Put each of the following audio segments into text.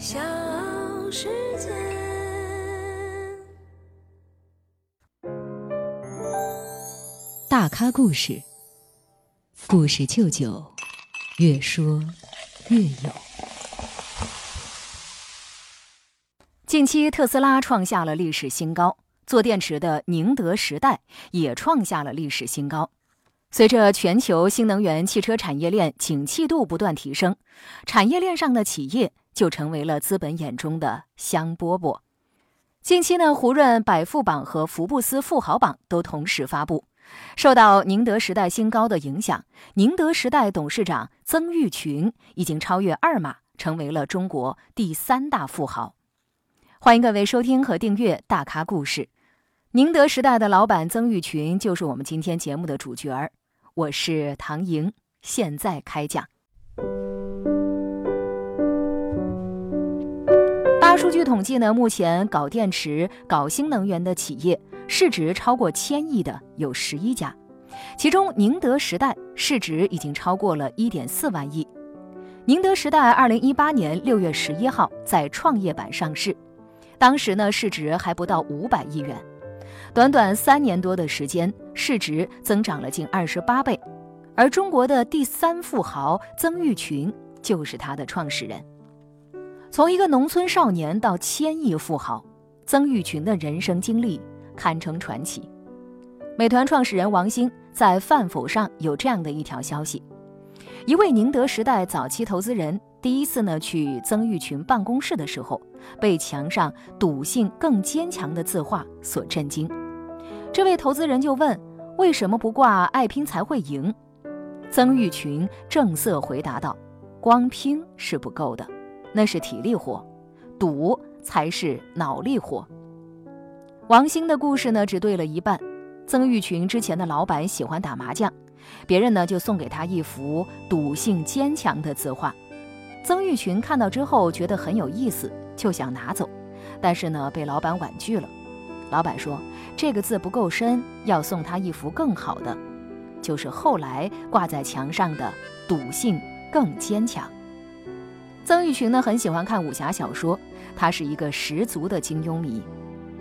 小世界。大咖故事，故事舅舅，越说越有。近期，特斯拉创下了历史新高，做电池的宁德时代也创下了历史新高。随着全球新能源汽车产业链景气度不断提升，产业链上的企业就成为了资本眼中的香饽饽。近期呢，胡润百富榜和福布斯富豪榜都同时发布。受到宁德时代新高的影响，宁德时代董事长曾毓群已经超越二马，成为了中国第三大富豪。欢迎各位收听和订阅《大咖故事》。宁德时代的老板曾毓群就是我们今天节目的主角儿。我是唐莹，现在开讲。大数据统计呢，目前搞电池、搞新能源的企业市值超过千亿的有十一家，其中宁德时代市值已经超过了一点四万亿。宁德时代二零一八年六月十一号在创业板上市，当时呢市值还不到五百亿元。短短三年多的时间，市值增长了近二十八倍，而中国的第三富豪曾毓群就是他的创始人。从一个农村少年到千亿富豪，曾毓群的人生经历堪称传奇。美团创始人王兴在饭否上有这样的一条消息：一位宁德时代早期投资人第一次呢去曾毓群办公室的时候，被墙上“赌性更坚强”的字画所震惊。这位投资人就问：“为什么不挂‘爱拼才会赢’？”曾毓群正色回答道：“光拼是不够的，那是体力活，赌才是脑力活。”王兴的故事呢，只对了一半。曾毓群之前的老板喜欢打麻将，别人呢就送给他一幅“赌性坚强”的字画。曾毓群看到之后觉得很有意思，就想拿走，但是呢被老板婉拒了。老板说：“这个字不够深，要送他一幅更好的，就是后来挂在墙上的‘赌性更坚强’。”曾毓群呢很喜欢看武侠小说，他是一个十足的金庸迷。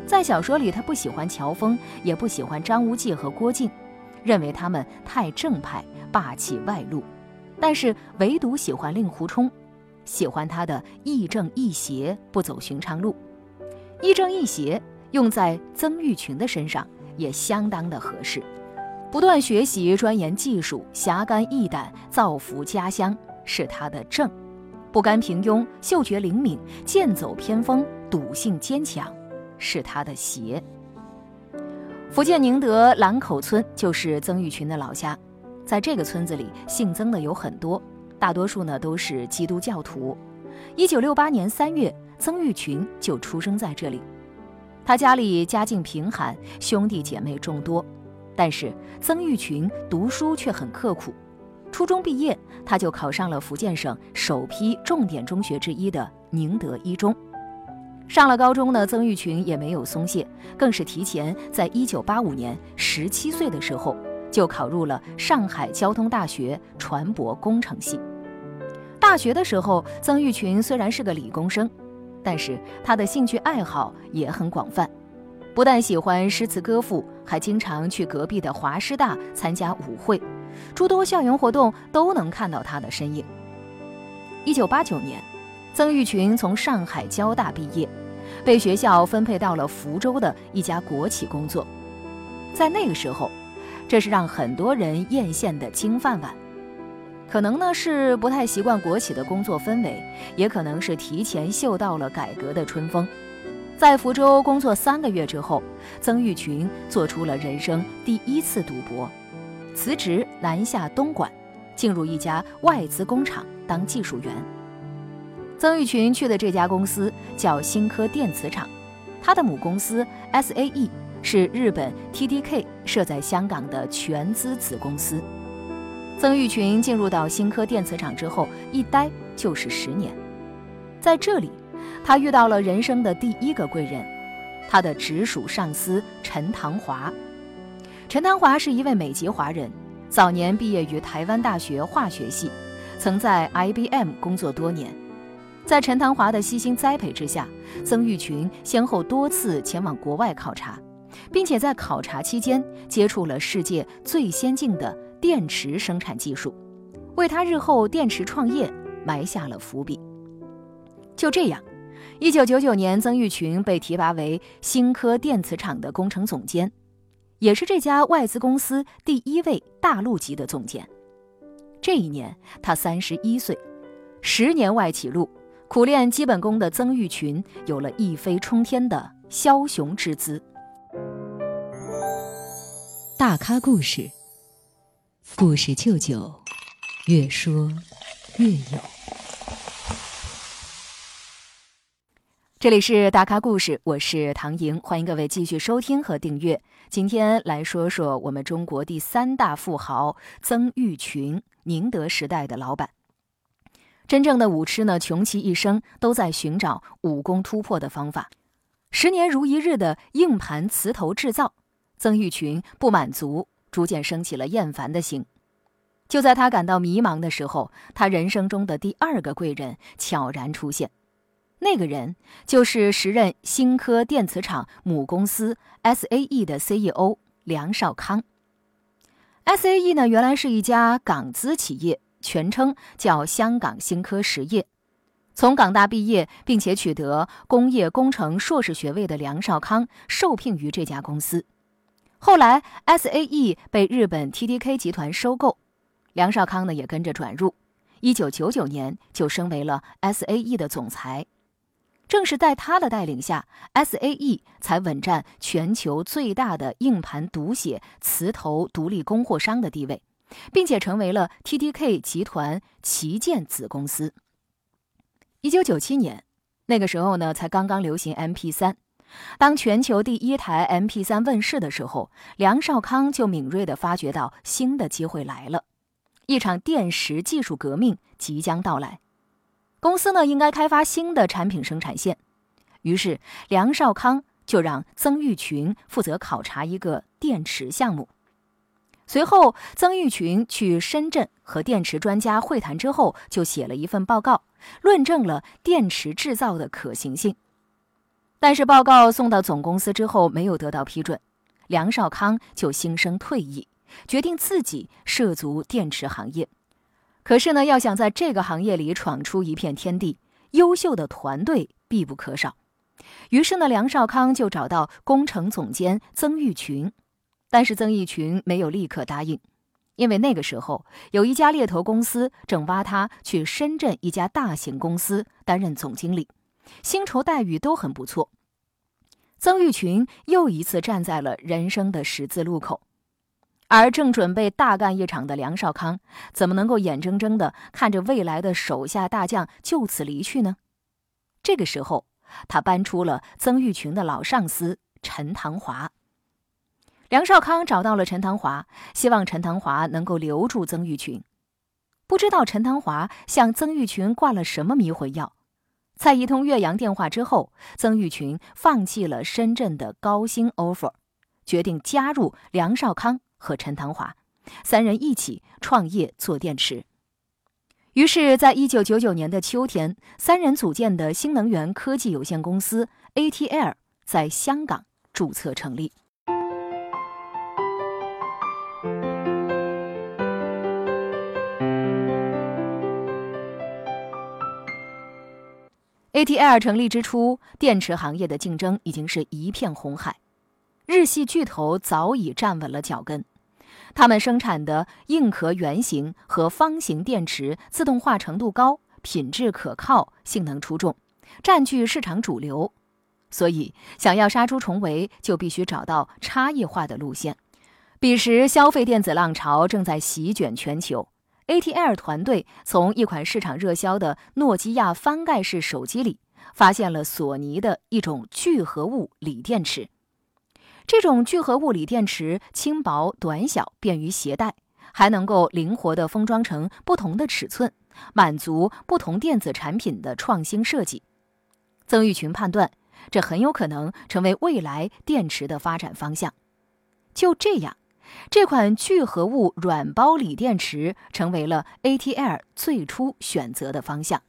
在小说里，他不喜欢乔峰，也不喜欢张无忌和郭靖，认为他们太正派、霸气外露，但是唯独喜欢令狐冲，喜欢他的亦正亦邪，不走寻常路。亦正亦邪。用在曾毓群的身上也相当的合适，不断学习、钻研技术、侠肝义胆、造福家乡是他的正；不甘平庸、嗅觉灵敏、剑走偏锋、赌性坚强是他的邪。福建宁德兰口村就是曾毓群的老家，在这个村子里，姓曾的有很多，大多数呢都是基督教徒。一九六八年三月，曾毓群就出生在这里。他家里家境贫寒，兄弟姐妹众多，但是曾毓群读书却很刻苦。初中毕业，他就考上了福建省首批重点中学之一的宁德一中。上了高中呢，曾毓群也没有松懈，更是提前在一九八五年十七岁的时候就考入了上海交通大学船舶工程系。大学的时候，曾毓群虽然是个理工生。但是他的兴趣爱好也很广泛，不但喜欢诗词歌赋，还经常去隔壁的华师大参加舞会，诸多校园活动都能看到他的身影。一九八九年，曾毓群从上海交大毕业，被学校分配到了福州的一家国企工作。在那个时候，这是让很多人艳羡的金饭碗。可能呢是不太习惯国企的工作氛围，也可能是提前嗅到了改革的春风。在福州工作三个月之后，曾毓群做出了人生第一次赌博，辞职南下东莞，进入一家外资工厂当技术员。曾毓群去的这家公司叫新科电磁厂，他的母公司 SAE 是日本 TDK 设在香港的全资子公司。曾毓群进入到新科电磁厂之后，一待就是十年。在这里，他遇到了人生的第一个贵人，他的直属上司陈唐华。陈唐华是一位美籍华人，早年毕业于台湾大学化学系，曾在 IBM 工作多年。在陈唐华的悉心栽培之下，曾毓群先后多次前往国外考察，并且在考察期间接触了世界最先进的电池生产技术，为他日后电池创业埋下了伏笔。就这样，一九九九年，曾毓群被提拔为新科电磁厂的工程总监，也是这家外资公司第一位大陆籍的总监。这一年，他三十一岁，十年外企路。苦练基本功的曾毓群有了一飞冲天的枭雄之姿。大咖故事，故事舅舅，越说越有。这里是大咖故事，我是唐莹，欢迎各位继续收听和订阅。今天来说说我们中国第三大富豪曾毓群，宁德时代的老板。真正的武痴呢，穷其一生都在寻找武功突破的方法。十年如一日的硬盘磁头制造，曾毓群不满足，逐渐升起了厌烦的心。就在他感到迷茫的时候，他人生中的第二个贵人悄然出现。那个人就是时任新科电磁厂母公司 SAE 的 CEO 梁少康。SAE 呢，原来是一家港资企业。全称叫香港新科实业。从港大毕业并且取得工业工程硕士学位的梁少康受聘于这家公司。后来，SAE 被日本 TDK 集团收购，梁少康呢也跟着转入。一九九九年就升为了 SAE 的总裁。正是在他的带领下，SAE 才稳占全球最大的硬盘读写磁头独立供货商的地位。并且成为了 TDK 集团旗舰子公司。一九九七年，那个时候呢，才刚刚流行 MP3。当全球第一台 MP3 问世的时候，梁少康就敏锐地发觉到新的机会来了，一场电池技术革命即将到来。公司呢，应该开发新的产品生产线。于是，梁少康就让曾毓群负责考察一个电池项目。随后，曾毓群去深圳和电池专家会谈之后，就写了一份报告，论证了电池制造的可行性。但是报告送到总公司之后，没有得到批准，梁少康就心生退意，决定自己涉足电池行业。可是呢，要想在这个行业里闯出一片天地，优秀的团队必不可少。于是呢，梁少康就找到工程总监曾毓群。但是曾轶群没有立刻答应，因为那个时候有一家猎头公司正挖他去深圳一家大型公司担任总经理，薪酬待遇都很不错。曾毓群又一次站在了人生的十字路口，而正准备大干一场的梁少康，怎么能够眼睁睁的看着未来的手下大将就此离去呢？这个时候，他搬出了曾毓群的老上司陈唐华。梁少康找到了陈唐华，希望陈唐华能够留住曾毓群。不知道陈唐华向曾毓群挂了什么迷魂药，在一通岳阳电话之后，曾毓群放弃了深圳的高薪 offer，决定加入梁少康和陈唐华，三人一起创业做电池。于是，在一九九九年的秋天，三人组建的新能源科技有限公司 ATL 在香港注册成立。ATL 成立之初，电池行业的竞争已经是一片红海，日系巨头早已站稳了脚跟。他们生产的硬壳圆形和方形电池自动化程度高，品质可靠，性能出众，占据市场主流。所以，想要杀出重围，就必须找到差异化的路线。彼时，消费电子浪潮正在席卷全球。ATL 团队从一款市场热销的诺基亚翻盖式手机里，发现了索尼的一种聚合物锂电池。这种聚合物锂电池轻薄、短小、便于携带，还能够灵活地封装成不同的尺寸，满足不同电子产品的创新设计。曾毓群判断，这很有可能成为未来电池的发展方向。就这样。这款聚合物软包锂电池成为了 ATL 最初选择的方向。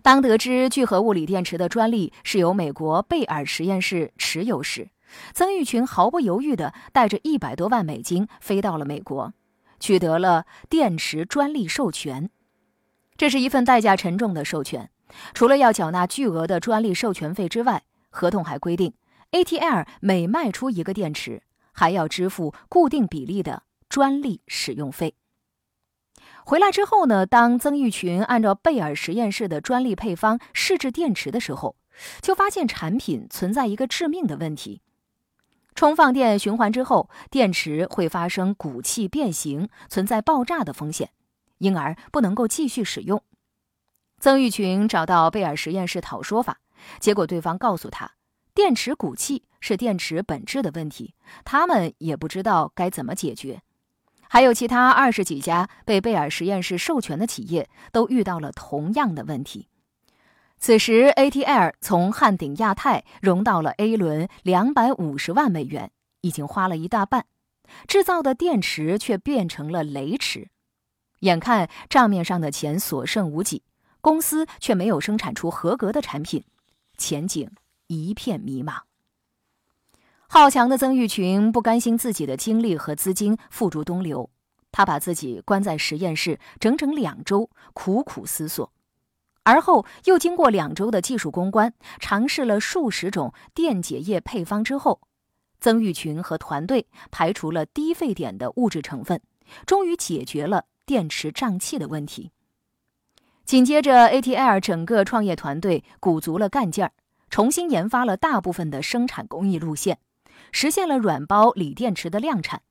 当得知聚合物锂电池的专利是由美国贝尔实验室持有时，曾玉群毫不犹豫地带着一百多万美金飞到了美国，取得了电池专利授权。这是一份代价沉重的授权，除了要缴纳巨额的专利授权费之外，合同还规定，ATL 每卖出一个电池，还要支付固定比例的专利使用费。回来之后呢，当曾玉群按照贝尔实验室的专利配方试制电池的时候，就发现产品存在一个致命的问题：充放电循环之后，电池会发生鼓气变形，存在爆炸的风险，因而不能够继续使用。曾玉群找到贝尔实验室讨说法，结果对方告诉他，电池鼓气是电池本质的问题，他们也不知道该怎么解决。还有其他二十几家被贝尔实验室授权的企业都遇到了同样的问题。此时，ATL 从汉鼎亚太融到了 A 轮两百五十万美元，已经花了一大半，制造的电池却变成了雷池。眼看账面上的钱所剩无几，公司却没有生产出合格的产品，前景一片迷茫。好强的曾玉群不甘心自己的精力和资金付诸东流，他把自己关在实验室整整两周，苦苦思索。而后又经过两周的技术攻关，尝试了数十种电解液配方之后，曾玉群和团队排除了低沸点的物质成分，终于解决了电池胀气的问题。紧接着，ATL 整个创业团队鼓足了干劲儿，重新研发了大部分的生产工艺路线。实现了软包锂电池的量产，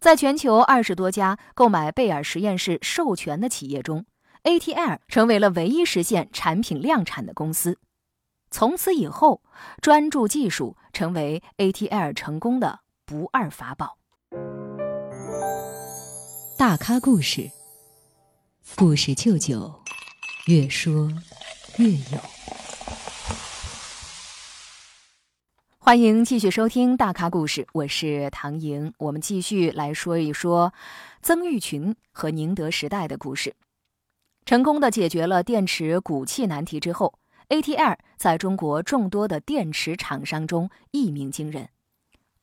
在全球二十多家购买贝尔实验室授权的企业中，ATL 成为了唯一实现产品量产的公司。从此以后，专注技术成为 ATL 成功的不二法宝。大咖故事，故事舅舅，越说越有。欢迎继续收听大咖故事，我是唐莹。我们继续来说一说曾毓群和宁德时代的故事。成功的解决了电池鼓气难题之后，ATL 在中国众多的电池厂商中一鸣惊人。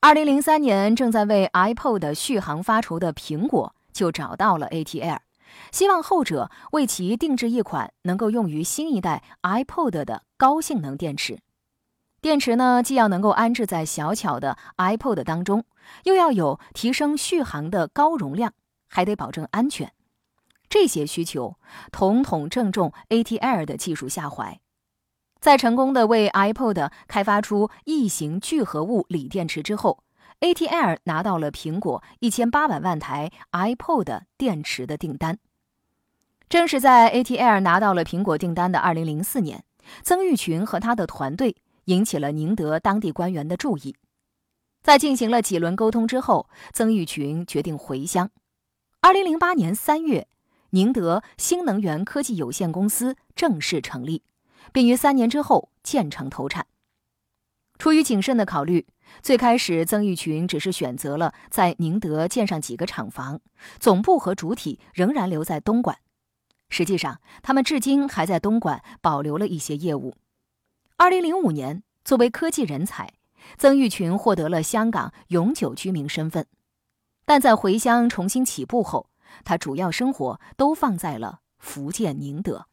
二零零三年，正在为 iPod 续航发愁的苹果就找到了 ATL，希望后者为其定制一款能够用于新一代 iPod 的高性能电池。电池呢，既要能够安置在小巧的 iPod 当中，又要有提升续航的高容量，还得保证安全。这些需求统统正中 ATL 的技术下怀。在成功的为 iPod 开发出异形聚合物锂电池之后，ATL 拿到了苹果一千八百万台 iPod 电池的订单。正是在 ATL 拿到了苹果订单的二零零四年，曾玉群和他的团队。引起了宁德当地官员的注意，在进行了几轮沟通之后，曾玉群决定回乡。二零零八年三月，宁德新能源科技有限公司正式成立，并于三年之后建成投产。出于谨慎的考虑，最开始曾玉群只是选择了在宁德建上几个厂房，总部和主体仍然留在东莞。实际上，他们至今还在东莞保留了一些业务。二零零五年，作为科技人才，曾玉群获得了香港永久居民身份。但在回乡重新起步后，他主要生活都放在了福建宁德。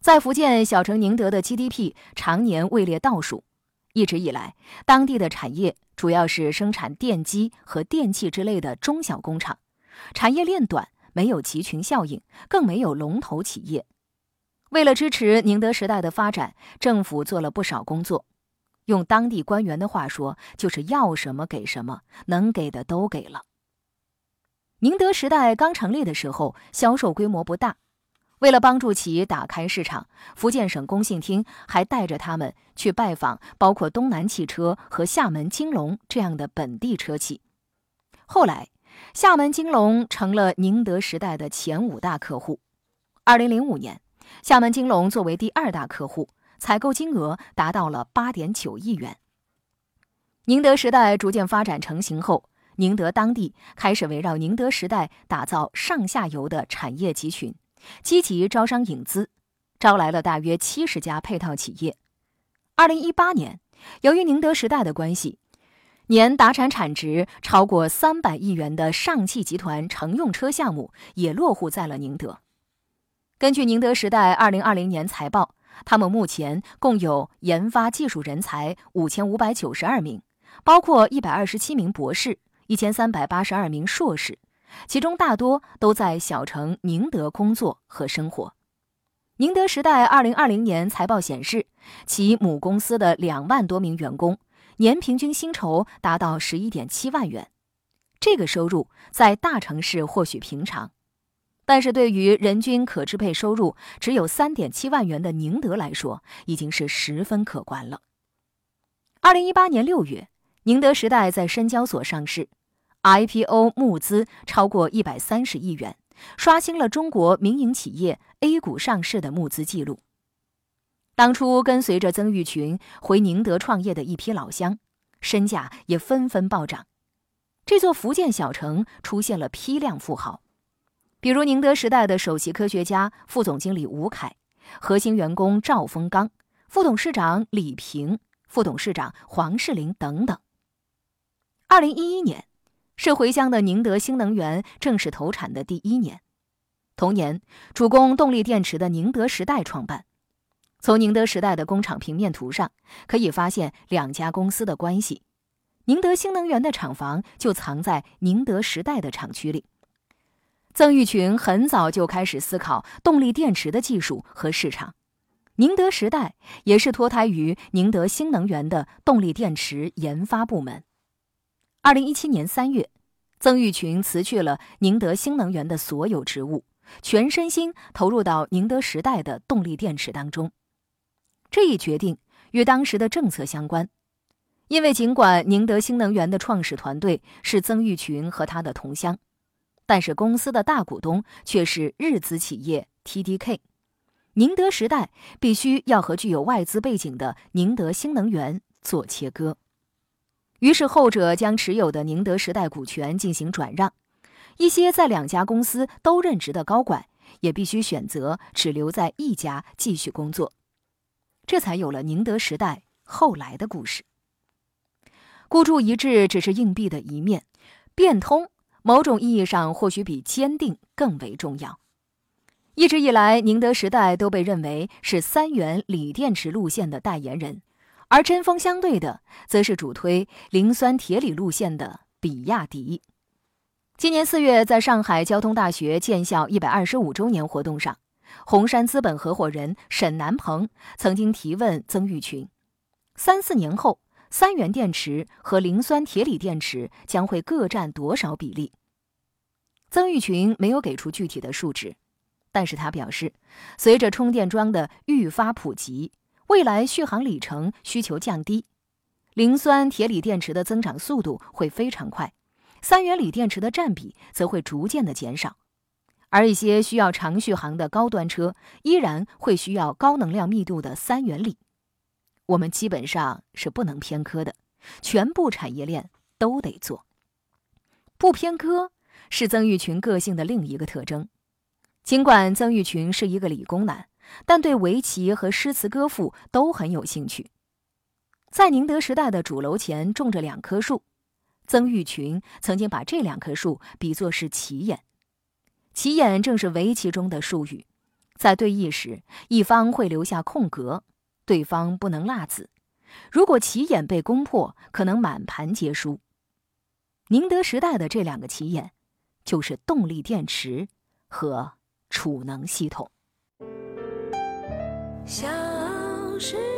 在福建，小城宁德的 GDP 常年位列倒数。一直以来，当地的产业主要是生产电机和电器之类的中小工厂，产业链短，没有集群效应，更没有龙头企业。为了支持宁德时代的发展，政府做了不少工作。用当地官员的话说，就是要什么给什么，能给的都给了。宁德时代刚成立的时候，销售规模不大。为了帮助其打开市场，福建省工信厅还带着他们去拜访包括东南汽车和厦门金龙这样的本地车企。后来，厦门金龙成了宁德时代的前五大客户。二零零五年。厦门金龙作为第二大客户，采购金额达到了八点九亿元。宁德时代逐渐发展成型后，宁德当地开始围绕宁德时代打造上下游的产业集群，积极招商引资，招来了大约七十家配套企业。二零一八年，由于宁德时代的关系，年达产产值超过三百亿元的上汽集团乘用车项目也落户在了宁德。根据宁德时代二零二零年财报，他们目前共有研发技术人才五千五百九十二名，包括一百二十七名博士、一千三百八十二名硕士，其中大多都在小城宁德工作和生活。宁德时代二零二零年财报显示，其母公司的两万多名员工年平均薪酬达到十一点七万元，这个收入在大城市或许平常。但是对于人均可支配收入只有三点七万元的宁德来说，已经是十分可观了。二零一八年六月，宁德时代在深交所上市，IPO 募资超过一百三十亿元，刷新了中国民营企业 A 股上市的募资记录。当初跟随着曾毓群回宁德创业的一批老乡，身价也纷纷暴涨，这座福建小城出现了批量富豪。比如宁德时代的首席科学家、副总经理吴凯，核心员工赵峰刚，副董事长李平，副董事长黄世林等等。二零一一年，是回乡的宁德新能源正式投产的第一年。同年，主攻动力电池的宁德时代创办。从宁德时代的工厂平面图上可以发现两家公司的关系。宁德新能源的厂房就藏在宁德时代的厂区里。曾毓群很早就开始思考动力电池的技术和市场，宁德时代也是脱胎于宁德新能源的动力电池研发部门。二零一七年三月，曾毓群辞去了宁德新能源的所有职务，全身心投入到宁德时代的动力电池当中。这一决定与当时的政策相关，因为尽管宁德新能源的创始团队是曾毓群和他的同乡。但是公司的大股东却是日资企业 TDK，宁德时代必须要和具有外资背景的宁德新能源做切割，于是后者将持有的宁德时代股权进行转让，一些在两家公司都任职的高管也必须选择只留在一家继续工作，这才有了宁德时代后来的故事。孤注一掷只是硬币的一面，变通。某种意义上，或许比坚定更为重要。一直以来，宁德时代都被认为是三元锂电池路线的代言人，而针锋相对的，则是主推磷酸铁锂路线的比亚迪。今年四月，在上海交通大学建校一百二十五周年活动上，红杉资本合伙人沈南鹏曾经提问曾毓群：三四年后。三元电池和磷酸铁锂电池将会各占多少比例？曾毓群没有给出具体的数值，但是他表示，随着充电桩的愈发普及，未来续航里程需求降低，磷酸铁锂电池的增长速度会非常快，三元锂电池的占比则会逐渐的减少，而一些需要长续航的高端车依然会需要高能量密度的三元锂。我们基本上是不能偏科的，全部产业链都得做。不偏科是曾毓群个性的另一个特征。尽管曾毓群是一个理工男，但对围棋和诗词歌赋都很有兴趣。在宁德时代的主楼前种着两棵树，曾毓群曾经把这两棵树比作是棋眼。棋眼正是围棋中的术语，在对弈时，一方会留下空格。对方不能落子，如果棋眼被攻破，可能满盘皆输。宁德时代的这两个棋眼，就是动力电池和储能系统。小时。